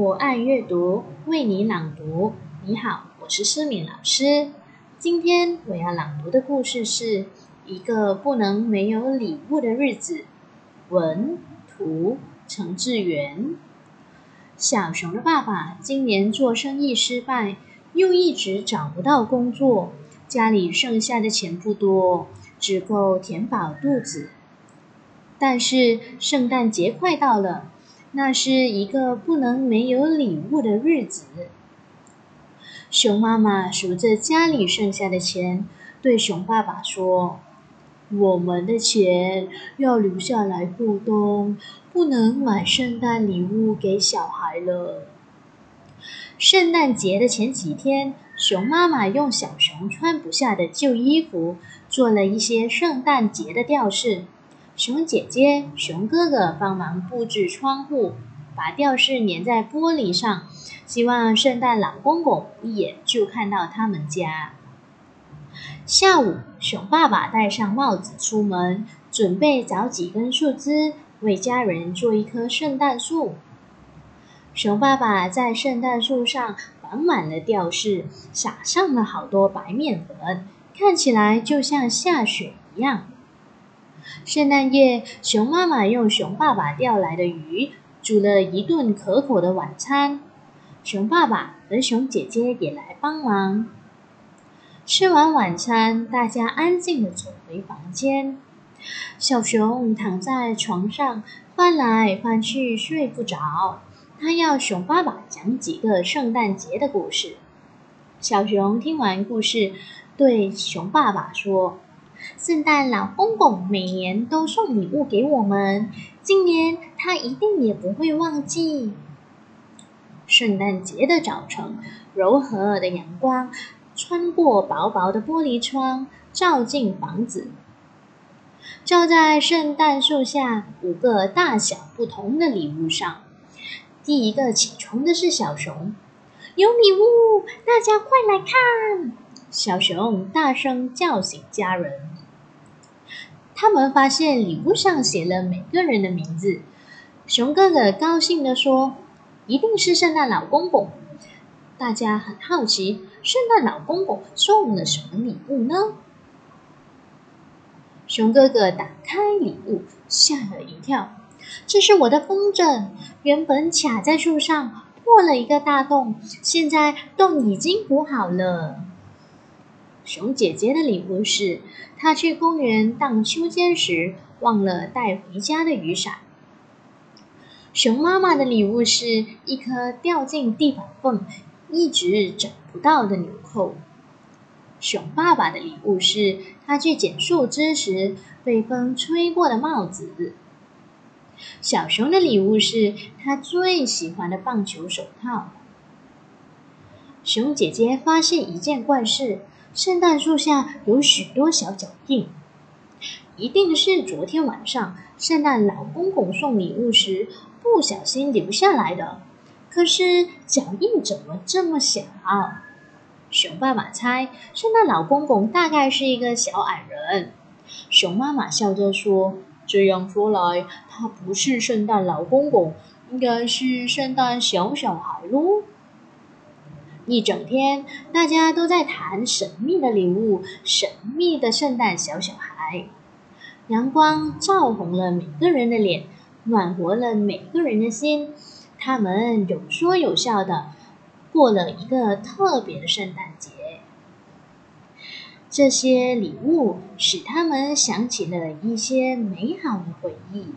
我爱阅读，为你朗读。你好，我是思敏老师。今天我要朗读的故事是一个不能没有礼物的日子。文图程志源。小熊的爸爸今年做生意失败，又一直找不到工作，家里剩下的钱不多，只够填饱肚子。但是圣诞节快到了。那是一个不能没有礼物的日子。熊妈妈数着家里剩下的钱，对熊爸爸说：“我们的钱要留下来过冬，不能买圣诞礼物给小孩了。”圣诞节的前几天，熊妈妈用小熊穿不下的旧衣服做了一些圣诞节的吊饰。熊姐姐、熊哥哥帮忙布置窗户，把吊饰粘在玻璃上，希望圣诞老公公一眼就看到他们家。下午，熊爸爸戴上帽子出门，准备找几根树枝为家人做一棵圣诞树。熊爸爸在圣诞树上绑满了吊饰，撒上了好多白面粉，看起来就像下雪一样。圣诞夜，熊妈妈用熊爸爸钓来的鱼煮了一顿可口的晚餐。熊爸爸和熊姐姐也来帮忙。吃完晚餐，大家安静地走回房间。小熊躺在床上翻来翻去睡不着，他要熊爸爸讲几个圣诞节的故事。小熊听完故事，对熊爸爸说。圣诞老公公每年都送礼物给我们，今年他一定也不会忘记。圣诞节的早晨，柔和的阳光穿过薄薄的玻璃窗，照进房子，照在圣诞树下五个大小不同的礼物上。第一个起床的是小熊，有礼物，大家快来看！小熊大声叫醒家人。他们发现礼物上写了每个人的名字。熊哥哥高兴地说：“一定是圣诞老公公。”大家很好奇，圣诞老公公送了什么礼物呢？熊哥哥打开礼物，吓了一跳：“这是我的风筝，原本卡在树上，破了一个大洞，现在洞已经补好了。”熊姐姐的礼物是她去公园荡秋千时忘了带回家的雨伞。熊妈妈的礼物是一颗掉进地板缝、一直找不到的纽扣。熊爸爸的礼物是他去捡树枝时被风吹过的帽子。小熊的礼物是他最喜欢的棒球手套。熊姐姐发现一件怪事。圣诞树下有许多小脚印，一定是昨天晚上圣诞老公公送礼物时不小心留下来的。可是脚印怎么这么小？熊爸爸猜，圣诞老公公大概是一个小矮人。熊妈妈笑着说：“这样说来，他不是圣诞老公公，应该是圣诞小小孩喽。”一整天，大家都在谈神秘的礼物，神秘的圣诞小小孩。阳光照红了每个人的脸，暖和了每个人的心。他们有说有笑的过了一个特别的圣诞节。这些礼物使他们想起了一些美好的回忆。